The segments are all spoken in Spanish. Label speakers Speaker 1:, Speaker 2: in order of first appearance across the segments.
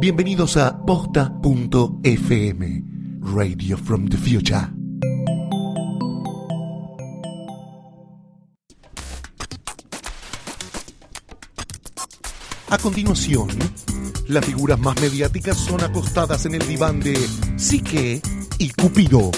Speaker 1: Bienvenidos a posta.fm, Radio from the Future. A continuación, las figuras más mediáticas son acostadas en el diván de Psique y Cupido.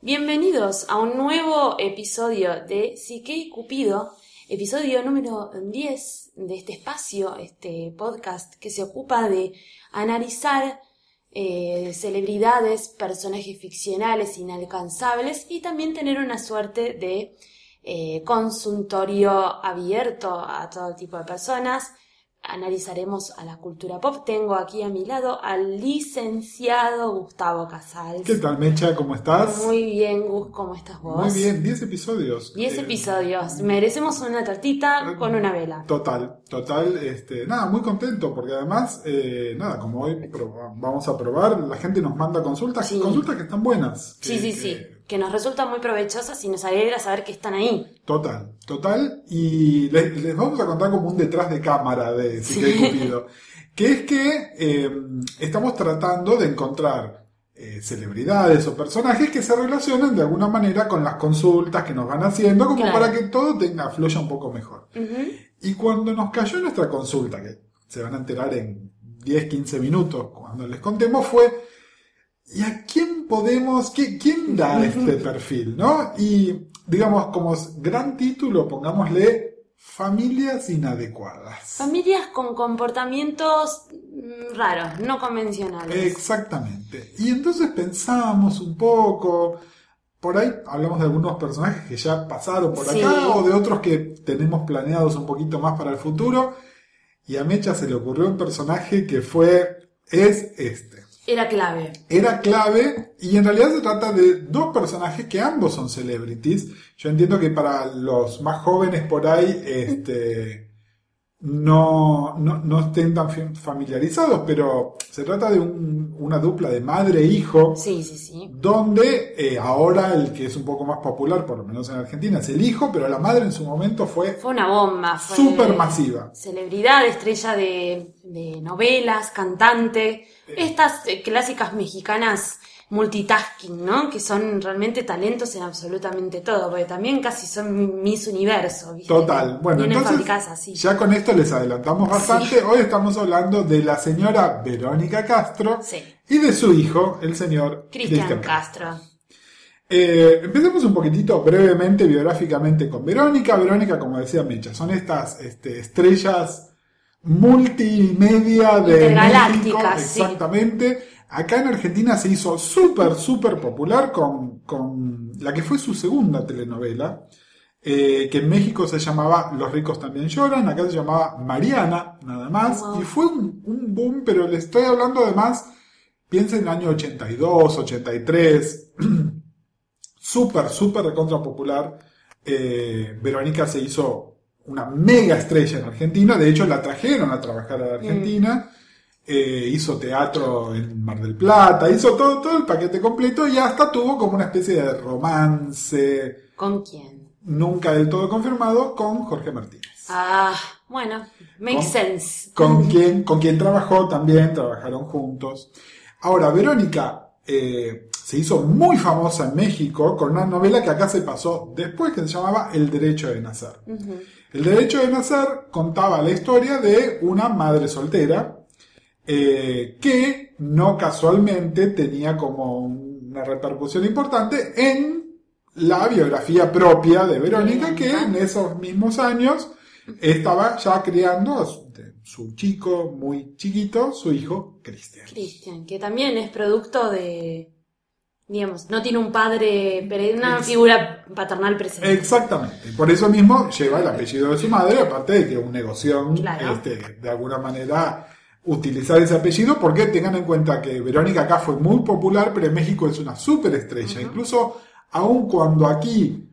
Speaker 2: Bienvenidos a un nuevo episodio de Psique y Cupido, episodio número 10 de este espacio, este podcast que se ocupa de analizar eh, celebridades, personajes ficcionales inalcanzables y también tener una suerte de eh, consultorio abierto a todo tipo de personas. Analizaremos a la cultura pop. Tengo aquí a mi lado al licenciado Gustavo Casals.
Speaker 3: ¿Qué tal, Mecha? ¿Cómo estás?
Speaker 2: Muy bien, Gus, ¿cómo estás vos?
Speaker 3: Muy bien, 10 episodios.
Speaker 2: 10
Speaker 3: Eh,
Speaker 2: episodios. Merecemos una tortita con una vela.
Speaker 3: Total, total, este, nada, muy contento, porque además, eh, nada, como hoy vamos a probar, la gente nos manda consultas,
Speaker 2: Sí.
Speaker 3: consultas que están buenas.
Speaker 2: Sí, sí,
Speaker 3: que-
Speaker 2: sí. Que nos resultan muy provechosas y nos alegra saber que están ahí.
Speaker 3: Total, total, y les, les vamos a contar como un detrás de cámara de Psique y Cupido, que es que eh, estamos tratando de encontrar eh, celebridades o personajes que se relacionen de alguna manera con las consultas que nos van haciendo, como
Speaker 2: Claro.
Speaker 3: para que todo tenga, fluya un poco mejor. Y cuando nos cayó nuestra consulta, que se van a enterar en 10, 15 minutos cuando les contemos, fue, ¿y a quién podemos, qué- quién da este perfil? ¿no? Y digamos, como gran título, pongámosle Familias inadecuadas.
Speaker 2: Familias con comportamientos mm, raros, no convencionales.
Speaker 3: Exactamente. Y entonces pensábamos un poco, por ahí hablamos de algunos personajes que ya pasaron por
Speaker 2: Sí.
Speaker 3: acá o de otros que tenemos planeados un poquito más para el futuro. Y a Mecha se le ocurrió un personaje que fue, es este.
Speaker 2: Era clave.
Speaker 3: Era clave y en realidad se trata de dos personajes que ambos son celebrities. Yo entiendo que para los más jóvenes por ahí, este, no, no, no estén tan familiarizados, pero se trata de un- una dupla de madre e hijo,
Speaker 2: Sí, sí, sí.
Speaker 3: donde eh, ahora el que es un poco más popular, por lo menos en Argentina, es el hijo, pero la madre en su momento fue
Speaker 2: Fue una bomba. Fue
Speaker 3: súper masiva.
Speaker 2: Celebridad, estrella de, de novelas, cantante. Estas eh, clásicas mexicanas multitasking, ¿no? Que son realmente talentos en absolutamente todo, porque también casi son Miss Universo, ¿viste?
Speaker 3: Total. Bueno,
Speaker 2: Vienen
Speaker 3: entonces
Speaker 2: así.
Speaker 3: ya con esto les adelantamos bastante. Hoy estamos hablando de la señora Verónica Castro
Speaker 2: Sí.
Speaker 3: y de su hijo, el señor
Speaker 2: Cristian Castro.
Speaker 3: Eh, empecemos un poquitito brevemente, biográficamente con Verónica. Verónica, como decía Mecha, son estas este, estrellas multimedia de México,
Speaker 2: sí.
Speaker 3: exactamente. Acá en Argentina se hizo súper, súper popular con, con la que fue su segunda telenovela, eh, que en México se llamaba Los ricos también lloran, acá se llamaba Mariana, nada más,
Speaker 2: Wow.
Speaker 3: y fue un, un boom, pero le estoy hablando además, piensen en el año 82, 83, súper, súper recontra popular. Eh, Verónica se hizo una mega estrella en Argentina, de hecho la trajeron a trabajar a la Argentina, eh, hizo teatro en Mar del Plata, hizo todo, todo el paquete completo y hasta tuvo como una especie de romance,
Speaker 2: ¿Con quién?
Speaker 3: nunca del todo confirmado, con Jorge Martínez.
Speaker 2: Ah, bueno, makes
Speaker 3: Con-
Speaker 2: sense.
Speaker 3: con quien, con quien trabajó también, trabajaron juntos. Ahora, Verónica eh, se hizo muy famosa en México con una novela que acá se pasó después que se llamaba El Derecho de Nacer. El Derecho de Nacer contaba la historia de una madre soltera eh, que no casualmente tenía como una repercusión importante en la biografía propia de Verónica, que en esos mismos años estaba ya criando a su, su chico muy chiquito, su hijo Cristian.
Speaker 2: Cristian, que también es producto de, digamos, no tiene un padre, pero una
Speaker 3: Ex-
Speaker 2: figura paternal presente.
Speaker 3: Exactamente. Por eso mismo lleva el apellido de su madre, aparte de que es un negocio,
Speaker 2: Claro.
Speaker 3: este, de alguna manera, utilizar ese apellido, porque tengan en cuenta que Verónica acá fue muy popular, pero en México es una superestrella. Incluso, aun cuando aquí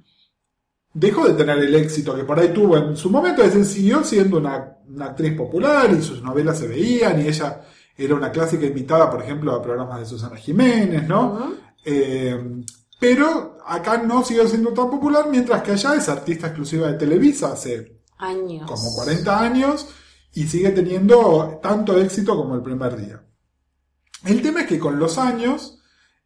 Speaker 3: dejó de tener el éxito que por ahí tuvo en su momento, es decir, siguió siendo una, una actriz popular y sus novelas se veían y ella era una clásica invitada, por ejemplo, a programas de Susana Jiménez, ¿no? Eh, pero acá no siguió siendo tan popular, mientras que allá es artista exclusiva de Televisa hace
Speaker 2: Años.
Speaker 3: como 40 años y sigue teniendo tanto éxito como el primer día. El tema es que con los años,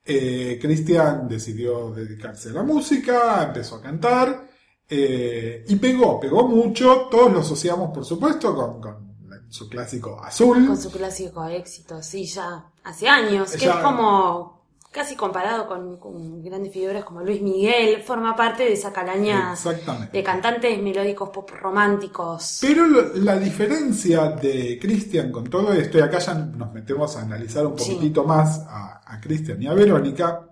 Speaker 3: eh, Cristian decidió dedicarse a la música, empezó a cantar eh, y pegó, pegó mucho. Todos lo asociamos, por supuesto, con, con su clásico azul.
Speaker 2: Con su clásico éxito, sí, ya hace años, que
Speaker 3: Ya-
Speaker 2: es como casi comparado con, con grandes figuras como Luis Miguel, forma parte de esa calaña de cantantes melódicos pop románticos.
Speaker 3: Pero lo- la diferencia de Cristian con todo esto, y acá ya nos metemos a analizar un
Speaker 2: Sí.
Speaker 3: poquitito más a, a Cristian y a Verónica,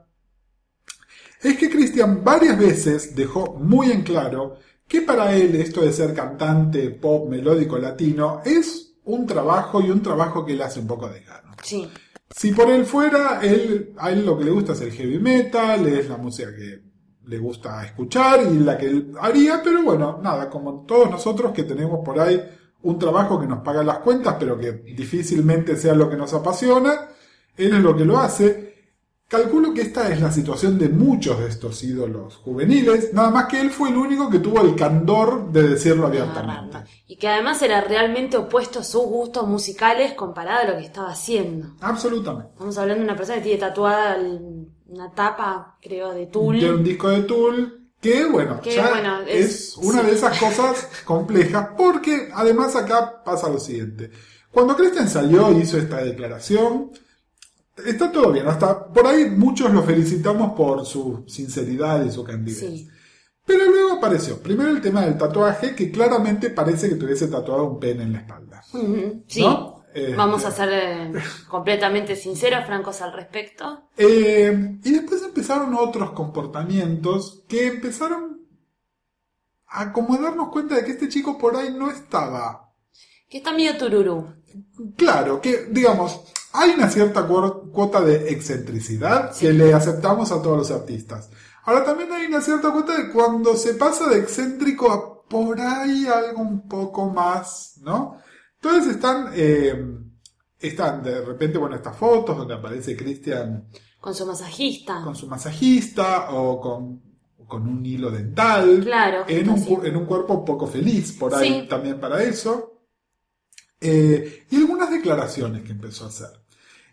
Speaker 3: es que Cristian varias veces dejó muy en claro que para él esto de ser cantante pop melódico latino es un trabajo y un trabajo que le hace un poco de gano.
Speaker 2: Sí,
Speaker 3: Si por él fuera, él, a él lo que le gusta es el heavy metal, es la música que le gusta escuchar y la que él haría, pero bueno, nada, como todos nosotros que tenemos por ahí un trabajo que nos paga las cuentas, pero que difícilmente sea lo que nos apasiona, él es lo que lo hace. Calculo que esta es la situación de muchos de estos ídolos juveniles, nada más que él fue el único que tuvo el candor de decirlo abiertamente.
Speaker 2: agarrarla. Y que además era realmente opuesto a sus gustos musicales comparado a lo que estaba haciendo.
Speaker 3: Absolutamente.
Speaker 2: Estamos hablando de una persona que tiene tatuada una tapa, creo, de tul.
Speaker 3: de un disco de Tool que bueno,
Speaker 2: Que,
Speaker 3: ya
Speaker 2: bueno,
Speaker 3: es,
Speaker 2: es-
Speaker 3: una
Speaker 2: sí.
Speaker 3: de esas cosas complejas porque además acá pasa lo siguiente. Cuando Christian salió y hizo esta declaración, está todo bien, hasta por ahí muchos lo felicitamos por su sinceridad y su candidez.
Speaker 2: Sí.
Speaker 3: Pero luego apareció, primero el tema del tatuaje, que claramente parece que tuviese tatuado un pene en la espalda.
Speaker 2: Sí.
Speaker 3: ¿No? Eh,
Speaker 2: Vamos a ser eh, completamente sinceros, francos al respecto.
Speaker 3: Eh, y después empezaron otros comportamientos que empezaron a como darnos cuenta de que este chico por ahí no estaba
Speaker 2: Que está medio tururú.
Speaker 3: Claro, que digamos, hay una cierta cuota de excentricidad que le aceptamos a todos los artistas. Ahora también hay una cierta cuota de cuando se pasa de excéntrico a por ahí algo un poco más, ¿no? Entonces están, eh, están de repente, bueno, estas fotos donde aparece Cristian
Speaker 2: Con su masajista.
Speaker 3: con su masajista o con, con un hilo dental.
Speaker 2: Claro,
Speaker 3: En un, en un cuerpo poco feliz, por ahí
Speaker 2: Sí.
Speaker 3: también para eso. Eh, y algunas declaraciones que empezó a hacer.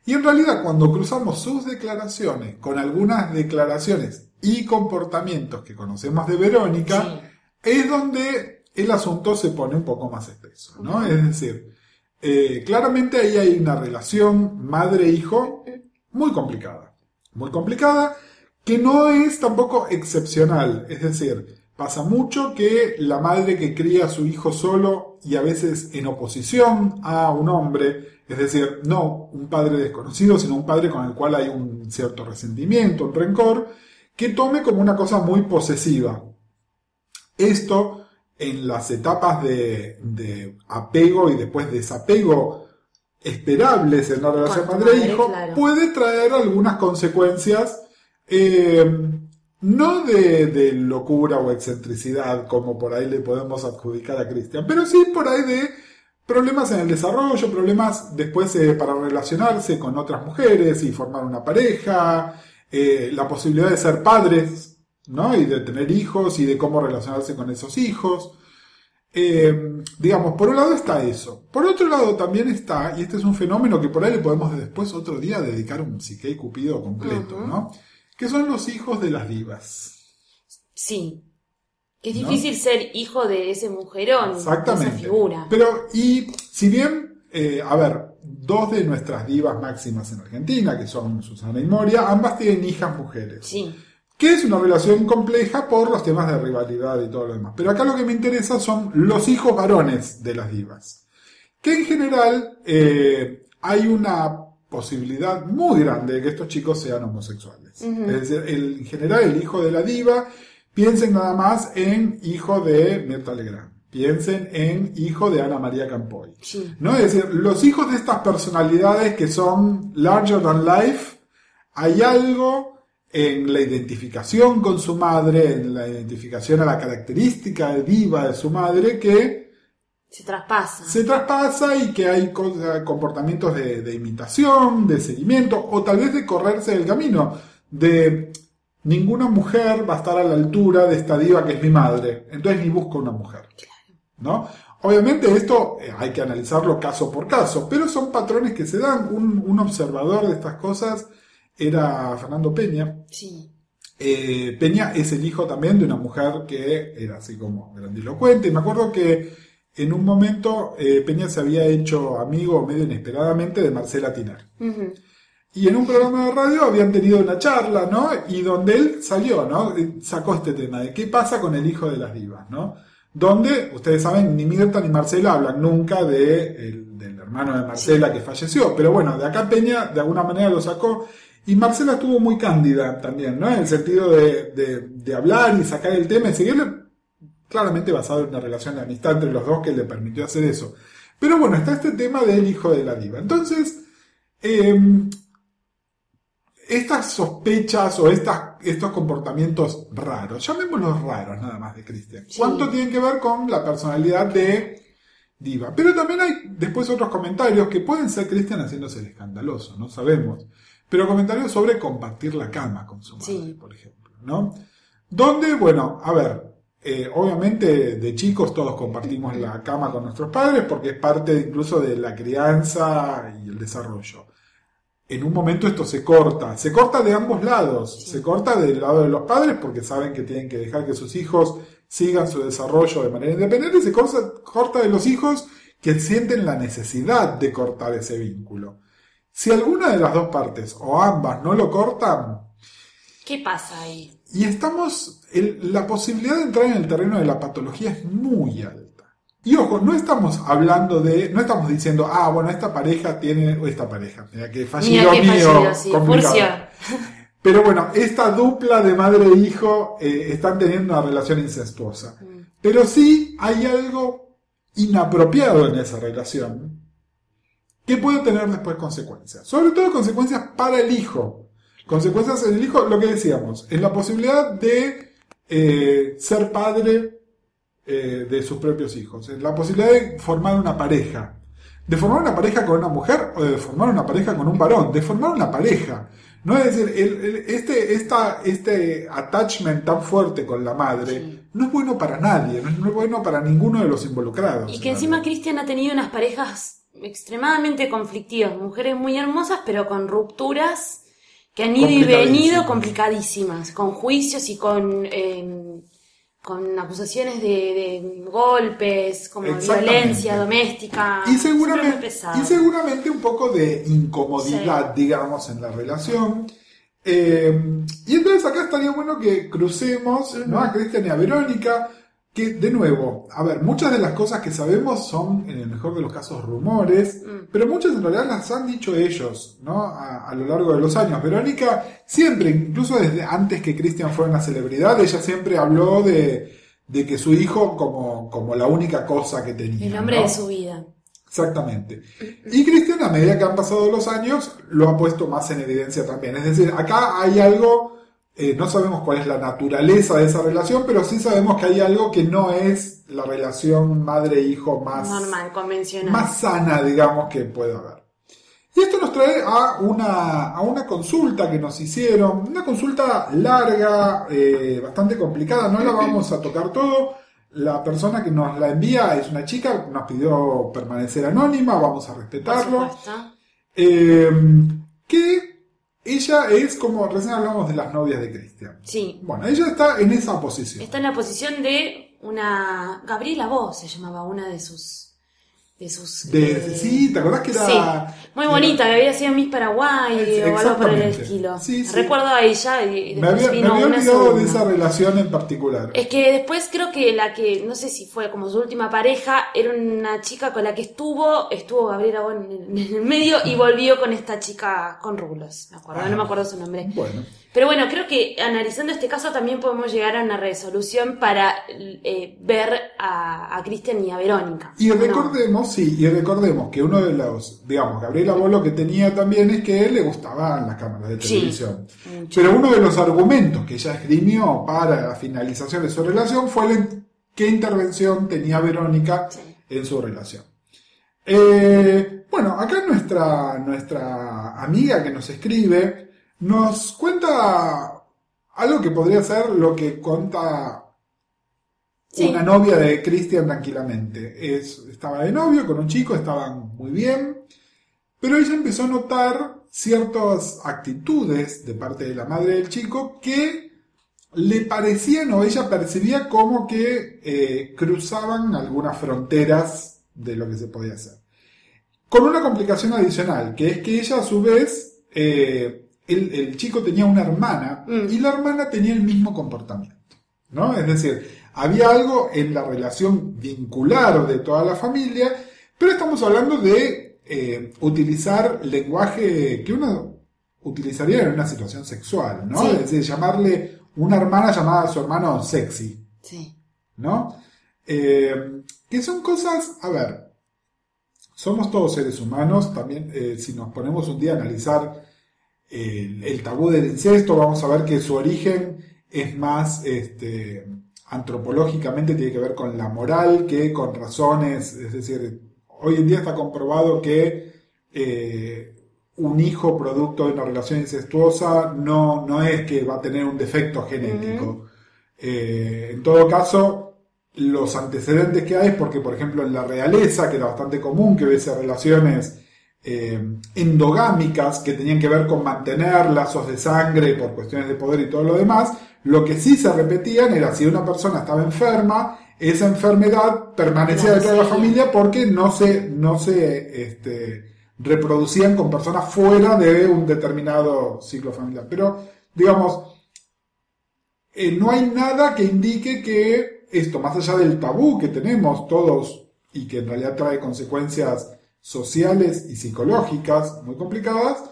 Speaker 3: Y en realidad cuando cruzamos sus declaraciones con algunas declaraciones y comportamientos que conocemos de Verónica,
Speaker 2: Sí.
Speaker 3: es donde el asunto se pone un poco más espeso, ¿no? Es decir, eh, claramente ahí hay una relación madre-hijo muy complicada. Muy complicada, que no es tampoco excepcional. Es decir, pasa mucho que la madre que cría a su hijo solo y a veces en oposición a un hombre, es decir, no un padre desconocido, sino un padre con el cual hay un cierto resentimiento, un rencor, que tome como una cosa muy posesiva. Esto en las etapas de, de apego y después desapego esperables en la relación madre-hijo
Speaker 2: madre, claro.
Speaker 3: puede traer algunas consecuencias eh, no de, de locura o excentricidad como por ahí le podemos adjudicar a Cristian, pero sí por ahí de problemas en el desarrollo, problemas después eh, para relacionarse con otras mujeres y formar una pareja, eh, la posibilidad de ser padres, ¿no? Y de tener hijos y de cómo relacionarse con esos hijos. Eh, digamos, por un lado está eso. Por otro lado también está, y este es un fenómeno que por ahí le podemos después otro día dedicar un psique y cupido completo. ¿no? Que son los hijos de las divas.
Speaker 2: Sí. Que es
Speaker 3: ¿No?
Speaker 2: difícil ser hijo de ese mujerón, de esa
Speaker 3: Exactamente.
Speaker 2: figura.
Speaker 3: Pero, y si bien, eh, a ver, dos de nuestras divas máximas en Argentina, que son Susana y Moria, ambas tienen hijas mujeres.
Speaker 2: Sí.
Speaker 3: que es una relación compleja por los temas de rivalidad y todo lo demás. Pero acá lo que me interesa son los hijos varones de las divas. que en general eh, hay una posibilidad muy grande de que estos chicos sean homosexuales. Es decir, el- en general el hijo de la diva, piensen nada más en hijo de Mirta Legrand, piensen en hijo de Ana María Campoy.
Speaker 2: Sí.
Speaker 3: ¿no? Es decir, los hijos de estas personalidades que son larger than life, hay algo en la identificación con su madre, en la identificación a la característica diva de su madre, que
Speaker 2: Se traspasa.
Speaker 3: se traspasa y que hay comportamientos de, de imitación, de seguimiento, o tal vez de correrse del camino, de ninguna mujer va a estar a la altura de esta diva que es mi madre, entonces ni busco una mujer. ¿no? Obviamente esto eh, hay que analizarlo caso por caso, pero son patrones que se dan. Un, un observador de estas cosas era Fernando Peña.
Speaker 2: Sí.
Speaker 3: Eh, Peña es el hijo también de una mujer que era así como grandilocuente. Y me acuerdo que en un momento eh, Peña se había hecho amigo medio inesperadamente de Marcela Tiner.
Speaker 2: Ujú.
Speaker 3: Y en un programa de radio habían tenido una charla, ¿no? Y donde él salió, ¿no? Eh, Sacó este tema de qué pasa con el hijo de las divas, ¿no? Donde, ustedes saben, ni Mirta ni Marcela hablan nunca de el- del hermano de Marcela que falleció. Pero bueno, de acá Peña de alguna manera lo sacó. Y Marcela estuvo muy cándida también, ¿no? En el sentido de, de- de hablar y sacar el tema y seguirle, claramente basado en una relación de amistad entre los dos que le permitió hacer eso. Pero bueno, está este tema del hijo de la diva. Entonces, em, estas sospechas o estas, estos comportamientos raros, llamémoslos raros nada más de Cristian,
Speaker 2: Sí.
Speaker 3: ¿cuánto tienen que ver con la personalidad de Diva? Pero también hay después otros comentarios que pueden ser Cristian haciéndose el escandaloso, no sabemos. Pero comentarios sobre compartir la cama con su madre,
Speaker 2: Sí.
Speaker 3: por ejemplo, ¿no? Donde, bueno, a ver, eh, obviamente de chicos todos compartimos la cama con nuestros padres porque es parte incluso de la crianza y el desarrollo. En un momento esto se corta, se corta de ambos lados,
Speaker 2: Sí.
Speaker 3: se corta del lado de los padres porque saben que tienen que dejar que sus hijos sigan su desarrollo de manera independiente y se corta, corta de los hijos que sienten la necesidad de cortar ese vínculo. Si alguna de las dos partes o ambas no lo cortan,
Speaker 2: ¿Qué pasa ahí?
Speaker 3: Y estamos, el- la posibilidad de entrar en el terreno de la patología es muy alta. Y ojo, no estamos hablando de, no estamos diciendo, ah, bueno, esta pareja tiene, o esta pareja, mira que fallido
Speaker 2: Mira
Speaker 3: mío,
Speaker 2: fallido, sí.
Speaker 3: complicado. Pero bueno, esta dupla de madre e hijo eh, están teniendo una relación incestuosa.
Speaker 2: Mm.
Speaker 3: Pero sí hay algo inapropiado en esa relación que puede tener después consecuencias. Sobre todo consecuencias para el hijo. Consecuencias en el hijo, lo que decíamos, en la posibilidad de eh, ser padre eh, de sus propios hijos, en la posibilidad de formar una pareja. De formar una pareja con una mujer o de formar una pareja con un varón, de formar una pareja. No es decir, el- el- este, esta, este attachment tan fuerte con la madre
Speaker 2: Sí.
Speaker 3: no es bueno para nadie, no es, no es bueno para ninguno de los involucrados.
Speaker 2: Y que
Speaker 3: en
Speaker 2: encima. Cristian ha tenido unas parejas extremadamente conflictivas, mujeres muy hermosas, pero con rupturas que han ido y venido
Speaker 3: Complicadísimas.
Speaker 2: con juicios y con, eh, con acusaciones de, de golpes, como violencia doméstica.
Speaker 3: Y seguramente,
Speaker 2: pesado.
Speaker 3: y seguramente un poco de incomodidad, digamos, en la relación. Eh, y entonces acá estaría bueno que crucemos ¿no? a Cristian y a Verónica, que de nuevo, a ver, muchas de las cosas que sabemos son, en el mejor de los casos, rumores,
Speaker 2: Mm.
Speaker 3: pero muchas en realidad las han dicho ellos, ¿no? A, a lo largo de los años. Verónica siempre, incluso desde antes que Cristian fuera una celebridad, ella siempre habló de, de que su hijo como, como la única cosa que tenía.
Speaker 2: El hombre
Speaker 3: ¿no?
Speaker 2: de su vida.
Speaker 3: Exactamente. Y Cristian, a medida que han pasado los años, lo ha puesto más en evidencia también. Es decir, acá hay algo, eh, no sabemos cuál es la naturaleza de esa relación, pero sí sabemos que hay algo que no es la relación madre-hijo más,
Speaker 2: Normal, convencional.
Speaker 3: más sana, digamos, que pueda haber. Y esto nos trae a una, a una consulta que nos hicieron, una consulta larga, eh, bastante complicada, no la vamos a tocar todo. La persona que nos la envía es una chica, nos pidió permanecer anónima, vamos a
Speaker 2: por
Speaker 3: respetarlo. Eh, que ella es como, recién hablamos de las novias de Cristian.
Speaker 2: Sí.
Speaker 3: Bueno, ella está en esa posición.
Speaker 2: Está en la posición de una. Gabriela Voz se llamaba una de sus de sus...
Speaker 3: De,
Speaker 2: eh,
Speaker 3: sí, ¿te acordás que era...
Speaker 2: Sí, muy bonita, que había sido Miss Paraguay
Speaker 3: Es-
Speaker 2: o algo por el estilo.
Speaker 3: Sí, sí.
Speaker 2: Recuerdo a ella y
Speaker 3: Me
Speaker 2: después
Speaker 3: había, me
Speaker 2: vino
Speaker 3: había
Speaker 2: una
Speaker 3: olvidado de esa relación en particular.
Speaker 2: Es que después creo que la que, no sé si fue como su última pareja, era una chica con la que estuvo, estuvo Gabriela Bon en, en el medio y volvió con esta chica con rulos, me acuerdo, no me acuerdo su nombre.
Speaker 3: Bueno,
Speaker 2: Pero bueno, creo que analizando este caso también podemos llegar a una resolución para eh, ver a, a Cristian y a Verónica.
Speaker 3: y recordemos, sí, y recordemos que uno de los, digamos, Gabriela Bo lo que tenía también es que le gustaban las cámaras de televisión. Pero uno de los argumentos que ella esgrimió para la finalización de su relación fue la qué intervención tenía Verónica
Speaker 2: Sí.
Speaker 3: en su relación. Eh, bueno, acá nuestra, nuestra amiga que nos escribe nos cuenta algo que podría ser lo que cuenta
Speaker 2: Sí.
Speaker 3: una novia de Christian tranquilamente. Es, estaba de novio con un chico, estaban muy bien, pero ella empezó a notar ciertas actitudes de parte de la madre del chico que le parecían o ella percibía como que eh, cruzaban algunas fronteras de lo que se podía hacer. Con una complicación adicional, que es que ella a su vez, eh, el, el chico tenía una hermana
Speaker 2: Mm.
Speaker 3: y la hermana tenía el mismo comportamiento. ¿no? Es decir, había algo en la relación vincular de toda la familia, pero estamos hablando de eh, utilizar lenguaje que uno utilizaría en una situación sexual, ¿no?
Speaker 2: Sí.
Speaker 3: Es decir, llamarle una hermana llamada a su hermano sexy,
Speaker 2: Sí.
Speaker 3: ¿no? Eh, que son cosas, a ver, somos todos seres humanos, también eh, si nos ponemos un día a analizar el, el tabú del incesto, vamos a ver que su origen es más este, antropológicamente, tiene que ver con la moral que con razones, es decir, hoy en día está comprobado que eh, un hijo producto de una relación incestuosa no, no es que va a tener un defecto genético. Eh, en todo caso, los antecedentes que hay es porque, por ejemplo, en la realeza, que era bastante común que hubiese relaciones eh, endogámicas que tenían que ver con mantener lazos de sangre por cuestiones de poder y todo lo demás, lo que sí se repetían era si una persona estaba enferma, esa enfermedad permanecía dentro de la familia porque no se, no se este, reproducían con personas fuera de un determinado ciclo familiar. Pero, digamos, eh, no hay nada que indique que esto, más allá del tabú que tenemos todos y que en realidad trae consecuencias sociales y psicológicas muy complicadas,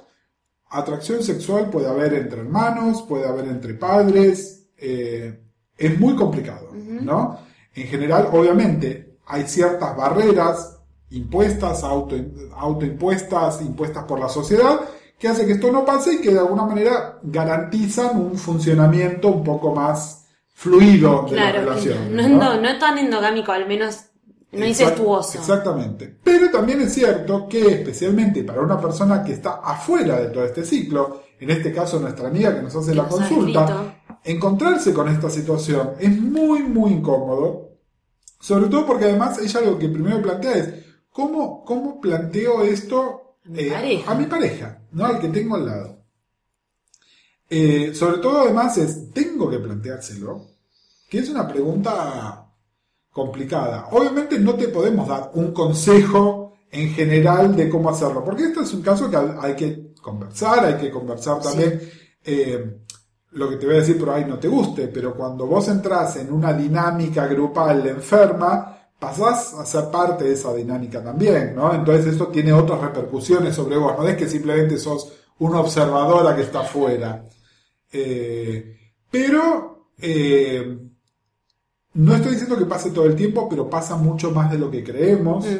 Speaker 3: atracción sexual puede haber entre hermanos, puede haber entre padres, eh, es muy complicado, ¿no? En general, obviamente, hay ciertas barreras impuestas, auto, autoimpuestas, impuestas por la sociedad, que hace que esto no pase y que de alguna manera garantizan un funcionamiento un poco más fluido de la
Speaker 2: Claro, que
Speaker 3: relación.
Speaker 2: no, no, no tan endogámico, al menos no incestuoso.
Speaker 3: Exactamente. Pero también es cierto que especialmente para una persona que está afuera de todo este ciclo, en este caso nuestra amiga que nos hace
Speaker 2: Que
Speaker 3: la
Speaker 2: nos
Speaker 3: consulta, encontrarse con esta situación es muy, muy incómodo. Sobre todo porque además ella lo que primero plantea es, ¿cómo, cómo planteo esto
Speaker 2: A mi
Speaker 3: eh,
Speaker 2: pareja.
Speaker 3: a mi pareja? ¿no? Al que tengo al lado. Eh, sobre todo además es, ¿tengo que planteárselo? Que es una pregunta complicada. Obviamente no te podemos dar un consejo en general de cómo hacerlo, porque esto es un caso que hay que conversar, hay que conversar también eh, lo que te voy a decir por ahí no te guste, pero cuando vos entras en una dinámica grupal enferma, pasás a ser parte de esa dinámica también, ¿no? Entonces esto tiene otras repercusiones sobre vos, no es que simplemente sos una observadora que está fuera. Eh, pero eh, no estoy diciendo que pase todo el tiempo, pero pasa mucho más de lo que creemos.
Speaker 2: Mm.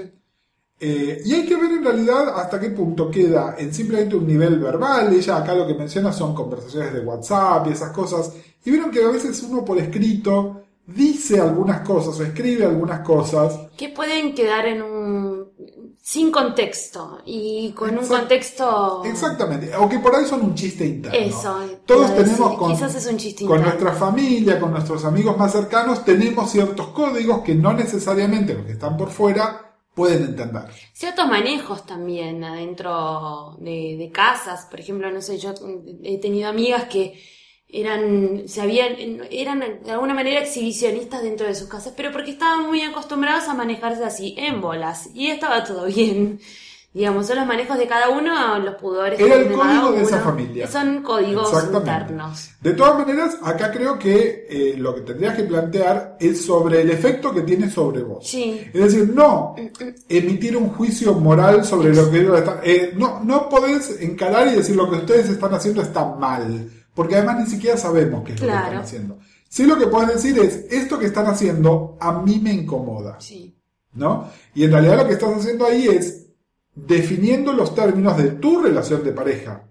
Speaker 3: Eh, y hay que ver en realidad hasta qué punto queda en simplemente un nivel verbal. Ella acá lo que menciona son conversaciones de WhatsApp y esas cosas. Y vieron que a veces uno por escrito dice algunas cosas o escribe algunas cosas.
Speaker 2: Que pueden quedar en un. Sin contexto y con un contexto.
Speaker 3: Exactamente. O que por ahí son un chiste interno.
Speaker 2: Eso,
Speaker 3: Todos
Speaker 2: decir,
Speaker 3: tenemos con,
Speaker 2: quizás es un chiste
Speaker 3: con nuestra familia, con nuestros amigos más cercanos, tenemos ciertos códigos que no necesariamente los que están por fuera pueden entender.
Speaker 2: Ciertos manejos también adentro de, de casas, por ejemplo, no sé, yo he tenido amigas que eran, se habían, eran de alguna manera exhibicionistas dentro de sus casas, pero porque estaban muy acostumbrados a manejarse así, en bolas, y estaba todo bien. Digamos, son los manejos de cada uno, los pudores
Speaker 3: Era el
Speaker 2: tiene cada
Speaker 3: código de esa
Speaker 2: uno.
Speaker 3: familia.
Speaker 2: Son códigos internos.
Speaker 3: De todas maneras, acá creo que eh, lo que tendrías que plantear es sobre el efecto que tiene sobre vos.
Speaker 2: Sí.
Speaker 3: Es decir, no emitir un juicio moral sobre lo que ellos están. eh, no, no podés encarar y decir lo que ustedes están haciendo está mal. Porque además ni siquiera sabemos qué es lo que están haciendo. Sí lo que podés decir es, esto que están haciendo a mí me incomoda.
Speaker 2: Sí.
Speaker 3: ¿no? Y en realidad lo que estás haciendo ahí es definiendo los términos de tu relación de pareja,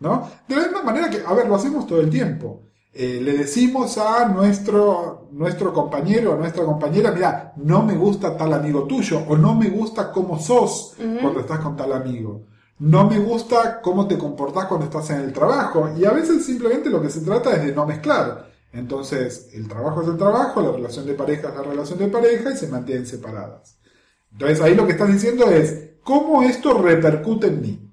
Speaker 3: ¿no? De la misma manera que, a ver, lo hacemos todo el tiempo. Eh, le decimos a nuestro, nuestro compañero o nuestra compañera, mira, no me gusta tal amigo tuyo, o no me gusta cómo sos cuando estás con tal amigo. No me gusta cómo te comportás cuando estás en el trabajo. Y a veces simplemente lo que se trata es de no mezclar. Entonces, el trabajo es el trabajo, la relación de pareja es la relación de pareja y se mantienen separadas. Entonces, ahí lo que estás diciendo es, ¿cómo esto repercute en mí?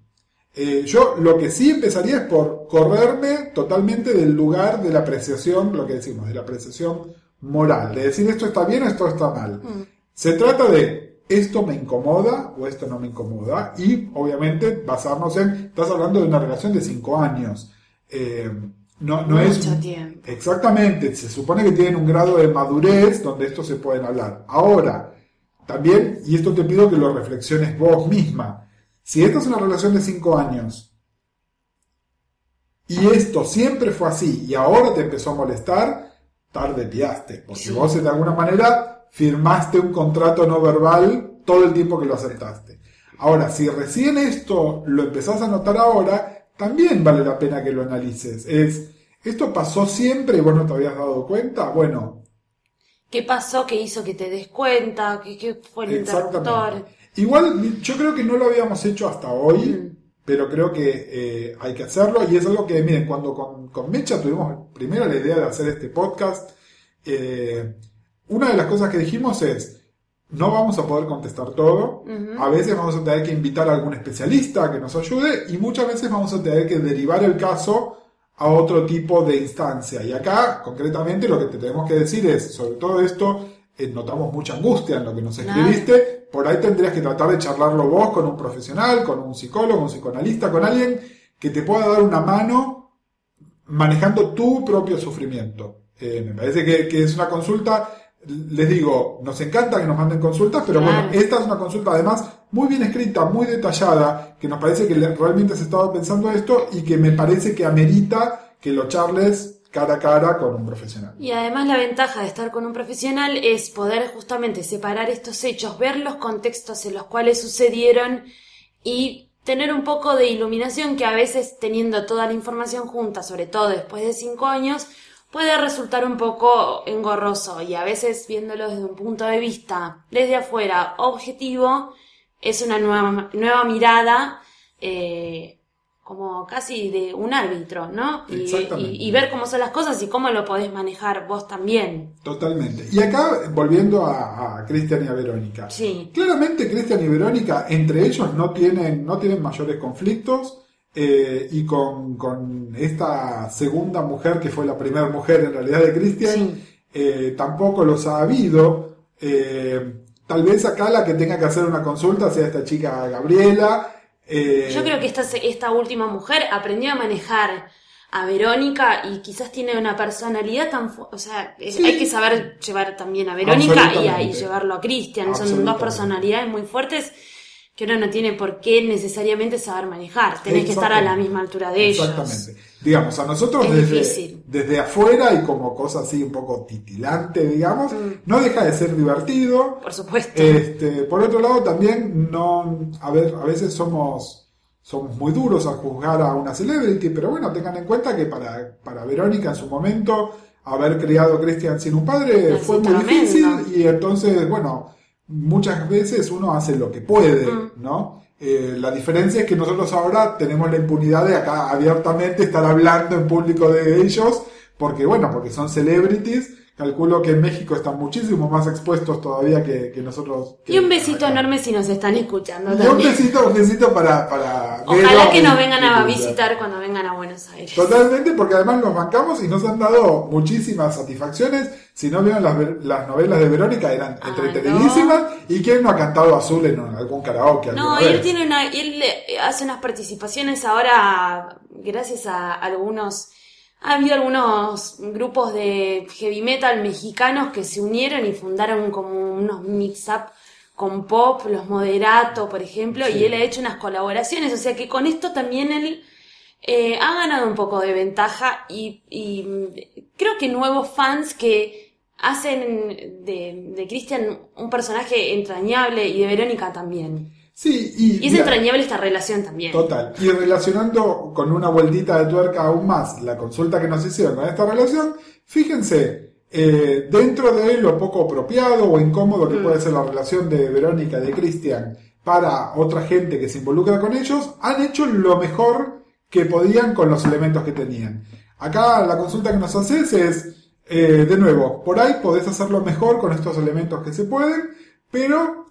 Speaker 3: Eh, yo lo que sí empezaría es por correrme totalmente del lugar de la apreciación, lo que decimos, de la apreciación moral, de decir esto está bien o esto está mal. Se trata de esto me incomoda o esto no me incomoda y obviamente basarnos en, estás hablando de una relación de cinco años. Eh, no, no es
Speaker 2: Mucho tiempo.
Speaker 3: Exactamente, se supone que tienen un grado de madurez donde esto se pueden hablar. Ahora, también, y esto te pido que lo reflexiones vos misma, si esta es una relación de 5 años y esto siempre fue así y ahora te empezó a molestar, tarde piaste, porque
Speaker 2: Sí.
Speaker 3: vos de alguna manera firmaste un contrato no verbal todo el tiempo que lo aceptaste. Ahora, si recién esto lo empezás a notar ahora, también vale la pena que lo analices. Es, ¿esto pasó siempre y vos no te habías dado cuenta? Bueno,
Speaker 2: ¿Qué pasó que hizo que te des cuenta? ¿Qué, qué fue el interruptor?
Speaker 3: Igual yo creo que no lo habíamos hecho hasta hoy,
Speaker 2: Mm.
Speaker 3: pero creo que eh, hay que hacerlo y es algo que, miren, cuando con, con Mecha tuvimos primero la idea de hacer este podcast, eh, una de las cosas que dijimos es, no vamos a poder contestar todo, a veces vamos a tener que invitar a algún especialista que nos ayude y muchas veces vamos a tener que derivar el caso a otro tipo de instancia. Y acá, concretamente, lo que te tenemos que decir es, sobre todo esto, eh, notamos mucha angustia en lo que nos escribiste, por ahí tendrías que tratar de charlarlo vos con un profesional, con un psicólogo, un psicoanalista, con alguien que te pueda dar una mano manejando tu propio sufrimiento. Eh, me parece que, que es una consulta, les digo, nos encanta que nos manden consultas, pero
Speaker 2: Claro.
Speaker 3: bueno, esta es una consulta además muy bien escrita, muy detallada, que nos parece que realmente se estaba pensando esto y que me parece que amerita que lo charles cara a cara con un profesional.
Speaker 2: Y además la ventaja de estar con un profesional es poder justamente separar estos hechos, ver los contextos en los cuales sucedieron y tener un poco de iluminación que a veces teniendo toda la información junta, sobre todo después de cinco años, puede resultar un poco engorroso y a veces viéndolo desde un punto de vista desde afuera objetivo es una nueva, nueva mirada eh, como casi de un árbitro, ¿no? Y,
Speaker 3: Exactamente.
Speaker 2: y- y ver cómo son las cosas y cómo lo podés manejar vos también.
Speaker 3: Totalmente. Y acá, volviendo a, a Cristian y a Verónica.
Speaker 2: Sí.
Speaker 3: Claramente Cristian y Verónica, entre ellos, no tienen, no tienen mayores conflictos. Eh, y con, con esta segunda mujer, que fue la primera mujer en realidad de Cristian,
Speaker 2: Sí.
Speaker 3: eh, tampoco los ha habido. Eh, tal vez acá la que tenga que hacer una consulta sea esta chica Gabriela. eh,
Speaker 2: Yo creo que esta, se- esta última mujer aprendió a manejar a Verónica y quizás tiene una personalidad tan... O sea,
Speaker 3: Sí.
Speaker 2: hay que saber llevar también a Verónica y, a, y
Speaker 3: Absolutamente.
Speaker 2: llevarlo a Cristian. Son dos personalidades muy fuertes que uno no tiene por qué necesariamente saber manejar. Tenés que estar a la misma altura de ellos.
Speaker 3: Exactamente. Digamos, a nosotros
Speaker 2: Es
Speaker 3: desde, desde afuera y como cosa así un poco titilante, digamos,
Speaker 2: Mm.
Speaker 3: no deja de ser divertido.
Speaker 2: Por supuesto.
Speaker 3: Este, por otro lado, también no, a ver, a veces somos, somos muy duros al juzgar a una celebrity, pero bueno, tengan en cuenta que para, para Verónica en su momento, haber criado a Christian sin un padre fue muy difícil y entonces, bueno, muchas veces uno hace lo que puede. ¿no? Eh, la diferencia es que nosotros ahora tenemos la impunidad de acá abiertamente estar hablando en público de ellos, porque bueno, porque son celebrities Calculo que en México están muchísimo más expuestos todavía que, que nosotros.
Speaker 2: Y un besito
Speaker 3: acá.
Speaker 2: enorme si nos están escuchando
Speaker 3: Y un
Speaker 2: también.
Speaker 3: besito, un besito para. para
Speaker 2: Ojalá que nos vengan a visitar cuando vengan a Buenos Aires.
Speaker 3: Totalmente, porque además nos bancamos y nos han dado muchísimas satisfacciones. Si no vieron las, las novelas de Verónica, eran
Speaker 2: Ah,
Speaker 3: entretenidísimas. ¿Y quién no ha cantado azul en algún karaoke?
Speaker 2: No, él tiene una, él hace unas participaciones ahora, gracias a algunos, ha habido algunos grupos de heavy metal mexicanos que se unieron y fundaron como unos mix-up con pop, los Moderato, por ejemplo,
Speaker 3: Sí.
Speaker 2: y él ha hecho unas colaboraciones, o sea que con esto también él eh, ha ganado un poco de ventaja y, y, mm, creo que nuevos fans que hacen de, de Christian un personaje entrañable y de Verónica también.
Speaker 3: Sí, y,
Speaker 2: Y es entrañable esta relación también.
Speaker 3: Total. Y relacionando con una vueltita de tuerca aún más la consulta que nos hicieron con esta relación, fíjense, eh, dentro de lo poco apropiado o incómodo
Speaker 2: Mm.
Speaker 3: que puede ser la relación de Verónica y de Cristian para otra gente que se involucra con ellos, han hecho lo mejor que podían con los elementos que tenían. Acá la consulta que nos haces es, eh, de nuevo, por ahí podés hacerlo mejor con estos elementos que se pueden, pero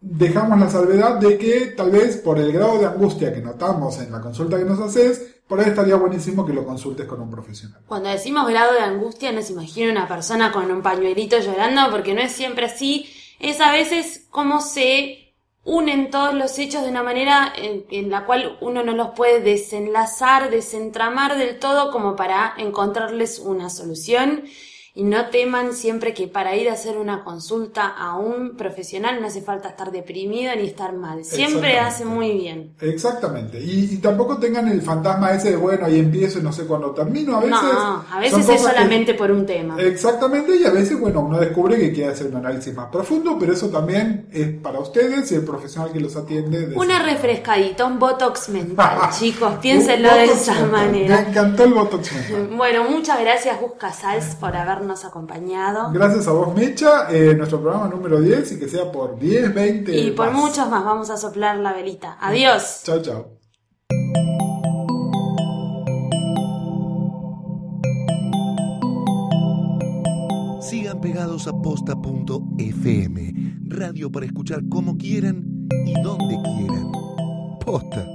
Speaker 3: dejamos la salvedad de que tal vez por el grado de angustia que notamos en la consulta que nos haces, por ahí estaría buenísimo que lo consultes con un profesional.
Speaker 2: Cuando decimos grado de angustia, no se imagina una persona con un pañuelito llorando, porque no es siempre así. Es a veces como se unen todos los hechos de una manera en la cual uno no los puede desenlazar, desentramar del todo como para encontrarles una solución. Y no teman siempre que para ir a hacer una consulta a un profesional no hace falta estar deprimido ni estar mal. Siempre hace muy bien.
Speaker 3: Exactamente. Y, y tampoco tengan el fantasma ese de, bueno, ahí empiezo y no sé cuándo termino. A veces,
Speaker 2: No, a veces es
Speaker 3: que-
Speaker 2: solamente por un tema.
Speaker 3: Exactamente, y a veces, bueno, uno descubre que quiere hacer un análisis más profundo, pero eso también es para ustedes y el profesional que los atiende. de
Speaker 2: Una refrescadita, un botox mental, chicos, piénsenlo de esa
Speaker 3: mental.
Speaker 2: manera.
Speaker 3: Me encantó el botox mental.
Speaker 2: Bueno, muchas gracias Gus Casals por habernos acompañado.
Speaker 3: Gracias a vos, Mecha, eh, nuestro programa número 10 y que sea por 10, 20.
Speaker 2: Y por
Speaker 3: más.
Speaker 2: muchos más vamos a soplar la velita. Adiós.
Speaker 3: Chao, chao.
Speaker 1: Sigan pegados a posta.fm, radio para escuchar como quieran y donde quieran. Posta.